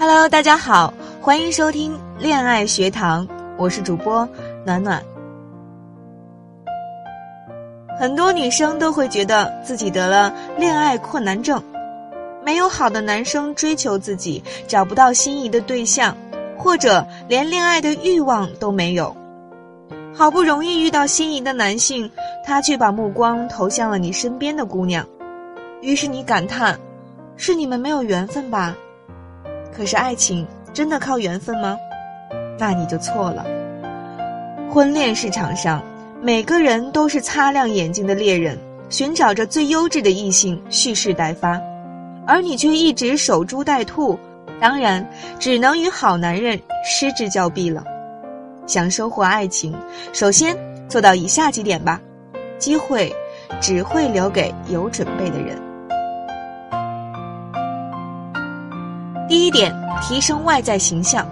Hello，大家好，欢迎收听恋爱学堂，我是主播暖暖。很多女生都会觉得自己得了恋爱困难症，没有好的男生追求自己，找不到心仪的对象，或者连恋爱的欲望都没有。好不容易遇到心仪的男性，他却把目光投向了你身边的姑娘，于是你感叹：是你们没有缘分吧？可是爱情真的靠缘分吗？那你就错了。婚恋市场上。每个人都是擦亮眼睛的猎人，寻找着最优质的异性蓄势待发，而你却一直守株待兔，当然只能与好男人失之交臂了。想收获爱情，首先做到以下几点吧：机会只会留给有准备的人。第一点，提升外在形象。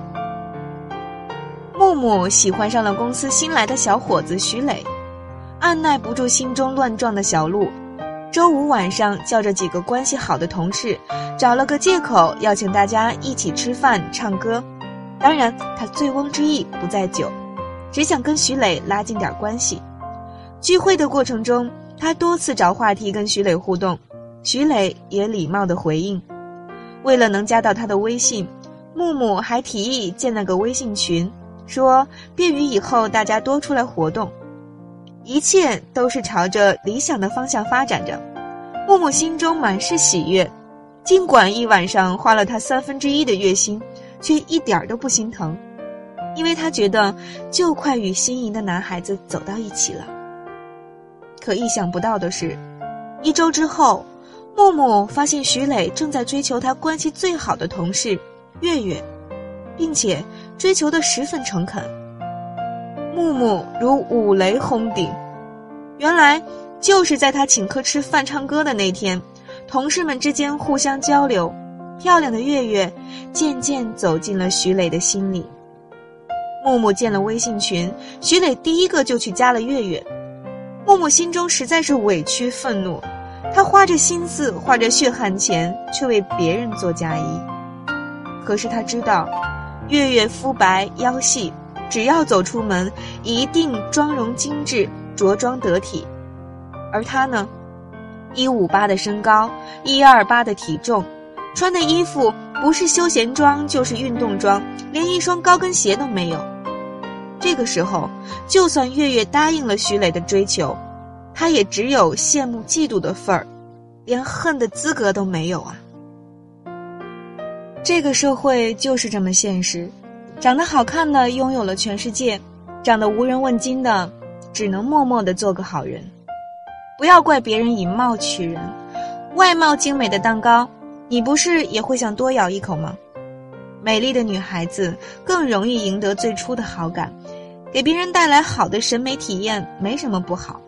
木木喜欢上了公司新来的小伙子徐磊，按耐不住心中乱撞的小鹿，周五晚上叫着几个关系好的同事，找了个借口邀请大家一起吃饭唱歌。当然，他醉翁之意不在酒，只想跟徐磊拉近点关系。聚会的过程中，他多次找话题跟徐磊互动，徐磊也礼貌的回应。为了能加到他的微信，木木还提议建了个微信群。说便于以后大家多出来活动，一切都是朝着理想的方向发展着。木木心中满是喜悦，尽管一晚上花了他三分之一的月薪，却一点儿都不心疼，因为他觉得就快与心仪的男孩子走到一起了。可意想不到的是，一周之后，木木发现徐磊正在追求他关系最好的同事月月。并且追求的十分诚恳。木木如五雷轰顶，原来就是在他请客吃饭、唱歌的那天，同事们之间互相交流，漂亮的月月渐渐走进了徐磊的心里。木木建了微信群，徐磊第一个就去加了月月。木木心中实在是委屈愤怒，他花着心思、花着血汗钱，却为别人做嫁衣。可是他知道。月月肤白腰细，只要走出门，一定妆容精致、着装得体。而他呢，一五八的身高，一二八的体重，穿的衣服不是休闲装就是运动装，连一双高跟鞋都没有。这个时候，就算月月答应了徐磊的追求，他也只有羡慕嫉妒的份儿，连恨的资格都没有啊。这个社会就是这么现实，长得好看的拥有了全世界，长得无人问津的，只能默默的做个好人。不要怪别人以貌取人，外貌精美的蛋糕，你不是也会想多咬一口吗？美丽的女孩子更容易赢得最初的好感，给别人带来好的审美体验没什么不好。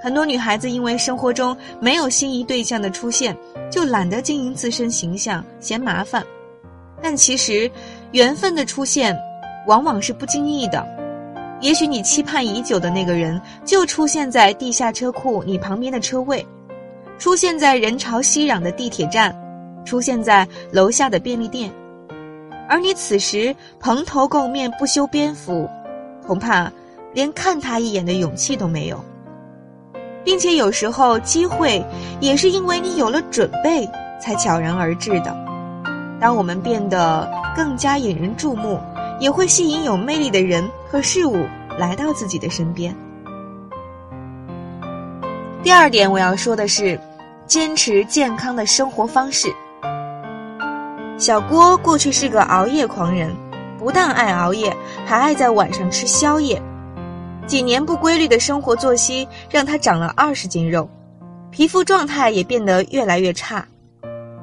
很多女孩子因为生活中没有心仪对象的出现，就懒得经营自身形象，嫌麻烦。但其实，缘分的出现，往往是不经意的。也许你期盼已久的那个人，就出现在地下车库你旁边的车位，出现在人潮熙攘的地铁站，出现在楼下的便利店，而你此时蓬头垢面、不修边幅，恐怕连看他一眼的勇气都没有。并且有时候机会也是因为你有了准备才悄然而至的。当我们变得更加引人注目，也会吸引有魅力的人和事物来到自己的身边。第二点我要说的是，坚持健康的生活方式。小郭过去是个熬夜狂人，不但爱熬夜，还爱在晚上吃宵夜。几年不规律的生活作息让他长了二十斤肉，皮肤状态也变得越来越差。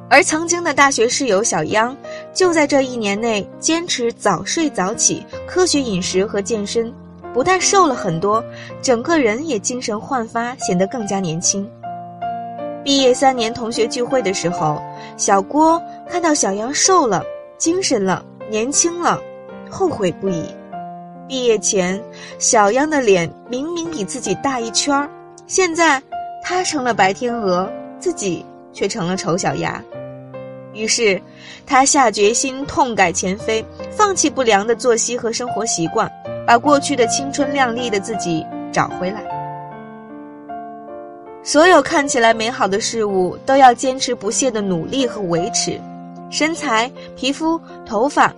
而曾经的大学室友小央，就在这一年内坚持早睡早起、科学饮食和健身，不但瘦了很多，整个人也精神焕发，显得更加年轻。毕业三年同学聚会的时候，小郭看到小杨瘦了、精神了、年轻了，后悔不已。毕业前，小央的脸明明比自己大一圈儿，现在他成了白天鹅，自己却成了丑小鸭。于是，他下决心痛改前非，放弃不良的作息和生活习惯，把过去的青春靓丽的自己找回来。所有看起来美好的事物，都要坚持不懈的努力和维持。身材、皮肤、头发，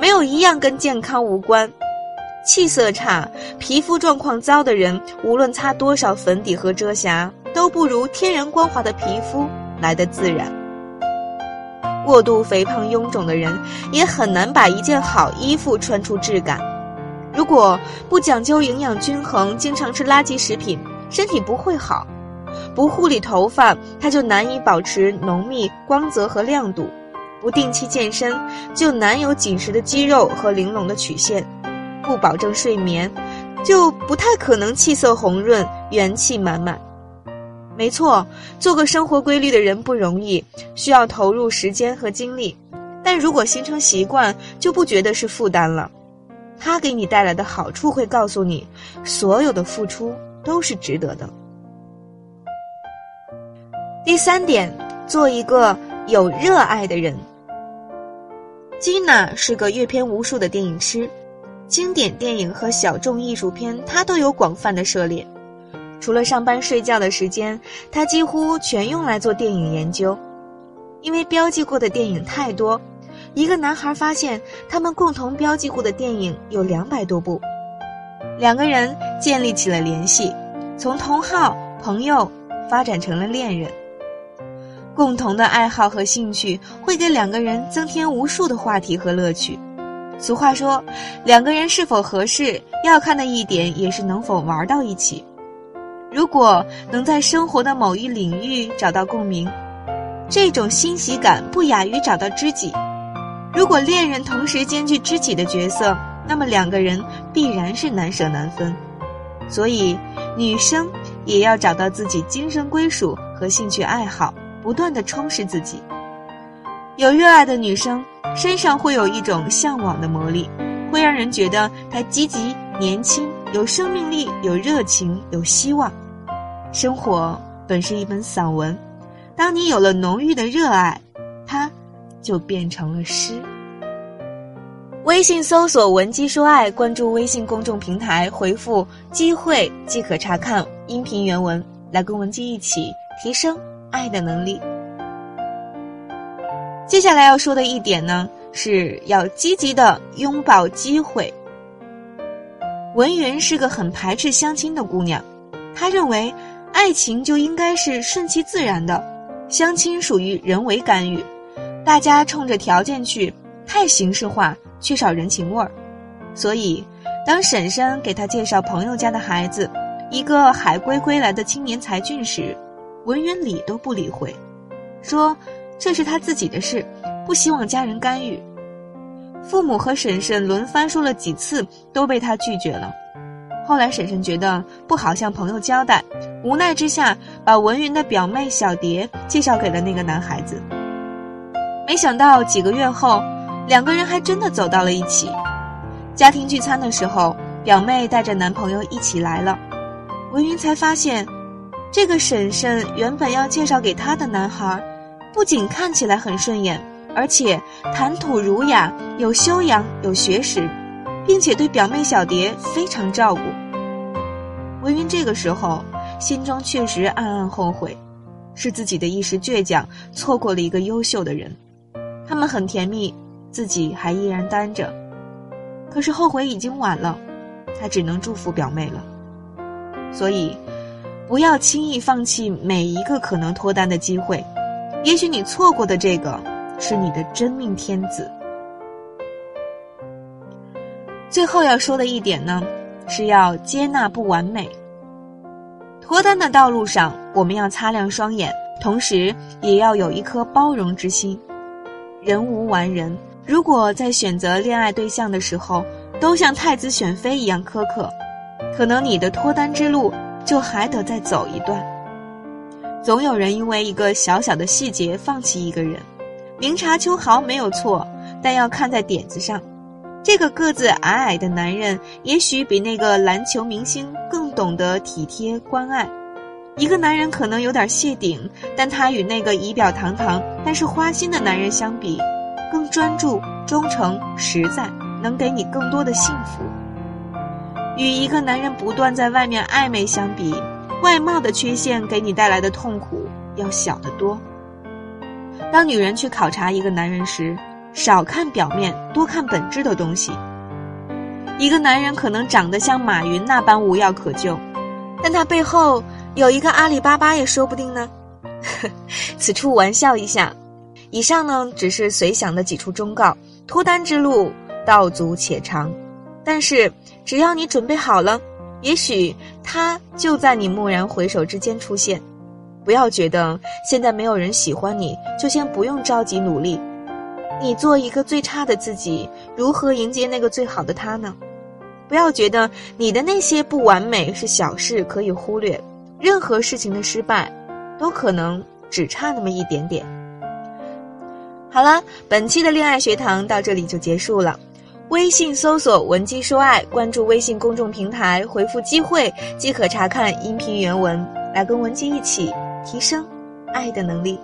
没有一样跟健康无关。气色差、皮肤状况糟的人，无论擦多少粉底和遮瑕，都不如天然光滑的皮肤来得自然。过度肥胖臃肿的人，也很难把一件好衣服穿出质感。如果不讲究营养均衡，经常吃垃圾食品，身体不会好；不护理头发，它就难以保持浓密、光泽和亮度；不定期健身，就难有紧实的肌肉和玲珑的曲线。不保证睡眠，就不太可能气色红润、元气满满。没错，做个生活规律的人不容易，需要投入时间和精力。但如果形成习惯，就不觉得是负担了。它给你带来的好处会告诉你，所有的付出都是值得的。第三点，做一个有热爱的人。金娜是个阅片无数的电影师。经典电影和小众艺术片，他都有广泛的涉猎。除了上班睡觉的时间，他几乎全用来做电影研究。因为标记过的电影太多，一个男孩发现他们共同标记过的电影有两百多部。两个人建立起了联系，从同好朋友发展成了恋人。共同的爱好和兴趣会给两个人增添无数的话题和乐趣。俗话说，两个人是否合适，要看的一点也是能否玩到一起。如果能在生活的某一领域找到共鸣，这种欣喜感不亚于找到知己。如果恋人同时兼具知己的角色，那么两个人必然是难舍难分。所以，女生也要找到自己精神归属和兴趣爱好，不断的充实自己。有热爱的女生。身上会有一种向往的魔力，会让人觉得她积极、年轻、有生命力、有热情、有希望。生活本是一本散文，当你有了浓郁的热爱，它就变成了诗。微信搜索“文姬说爱”，关注微信公众平台，回复“机会”即可查看音频原文，来跟文姬一起提升爱的能力。接下来要说的一点呢，是要积极的拥抱机会。文云是个很排斥相亲的姑娘，她认为爱情就应该是顺其自然的，相亲属于人为干预，大家冲着条件去，太形式化，缺少人情味儿。所以，当婶婶给她介绍朋友家的孩子，一个海归归来的青年才俊时，文云理都不理会，说。这是他自己的事，不希望家人干预。父母和婶婶轮番说了几次，都被他拒绝了。后来婶婶觉得不好向朋友交代，无奈之下把文云的表妹小蝶介绍给了那个男孩子。没想到几个月后，两个人还真的走到了一起。家庭聚餐的时候，表妹带着男朋友一起来了，文云才发现，这个婶婶原本要介绍给她的男孩。不仅看起来很顺眼，而且谈吐儒雅，有修养，有学识，并且对表妹小蝶非常照顾。文云这个时候心中确实暗暗后悔，是自己的一时倔强错过了一个优秀的人。他们很甜蜜，自己还依然单着，可是后悔已经晚了，他只能祝福表妹了。所以，不要轻易放弃每一个可能脱单的机会。也许你错过的这个是你的真命天子。最后要说的一点呢，是要接纳不完美。脱单的道路上，我们要擦亮双眼，同时也要有一颗包容之心。人无完人，如果在选择恋爱对象的时候都像太子选妃一样苛刻，可能你的脱单之路就还得再走一段。总有人因为一个小小的细节放弃一个人，明察秋毫没有错，但要看在点子上。这个个子矮矮的男人，也许比那个篮球明星更懂得体贴关爱。一个男人可能有点谢顶，但他与那个仪表堂堂但是花心的男人相比，更专注、忠诚、实在，能给你更多的幸福。与一个男人不断在外面暧昧相比，外貌的缺陷给你带来的痛苦要小得多。当女人去考察一个男人时，少看表面，多看本质的东西。一个男人可能长得像马云那般无药可救，但他背后有一个阿里巴巴也说不定呢。此处玩笑一下。以上呢只是随想的几处忠告，脱单之路道阻且长，但是只要你准备好了，也许他就在你蓦然回首之间出现。不要觉得现在没有人喜欢你，就先不用着急努力。你做一个最差的自己，如何迎接那个最好的他呢？不要觉得你的那些不完美是小事可以忽略，任何事情的失败，都可能只差那么一点点。好了，本期的恋爱学堂到这里就结束了。微信搜索“文姬说爱”，关注微信公众平台，回复“机会”即可查看音频原文，来跟文姬一起提升爱的能力。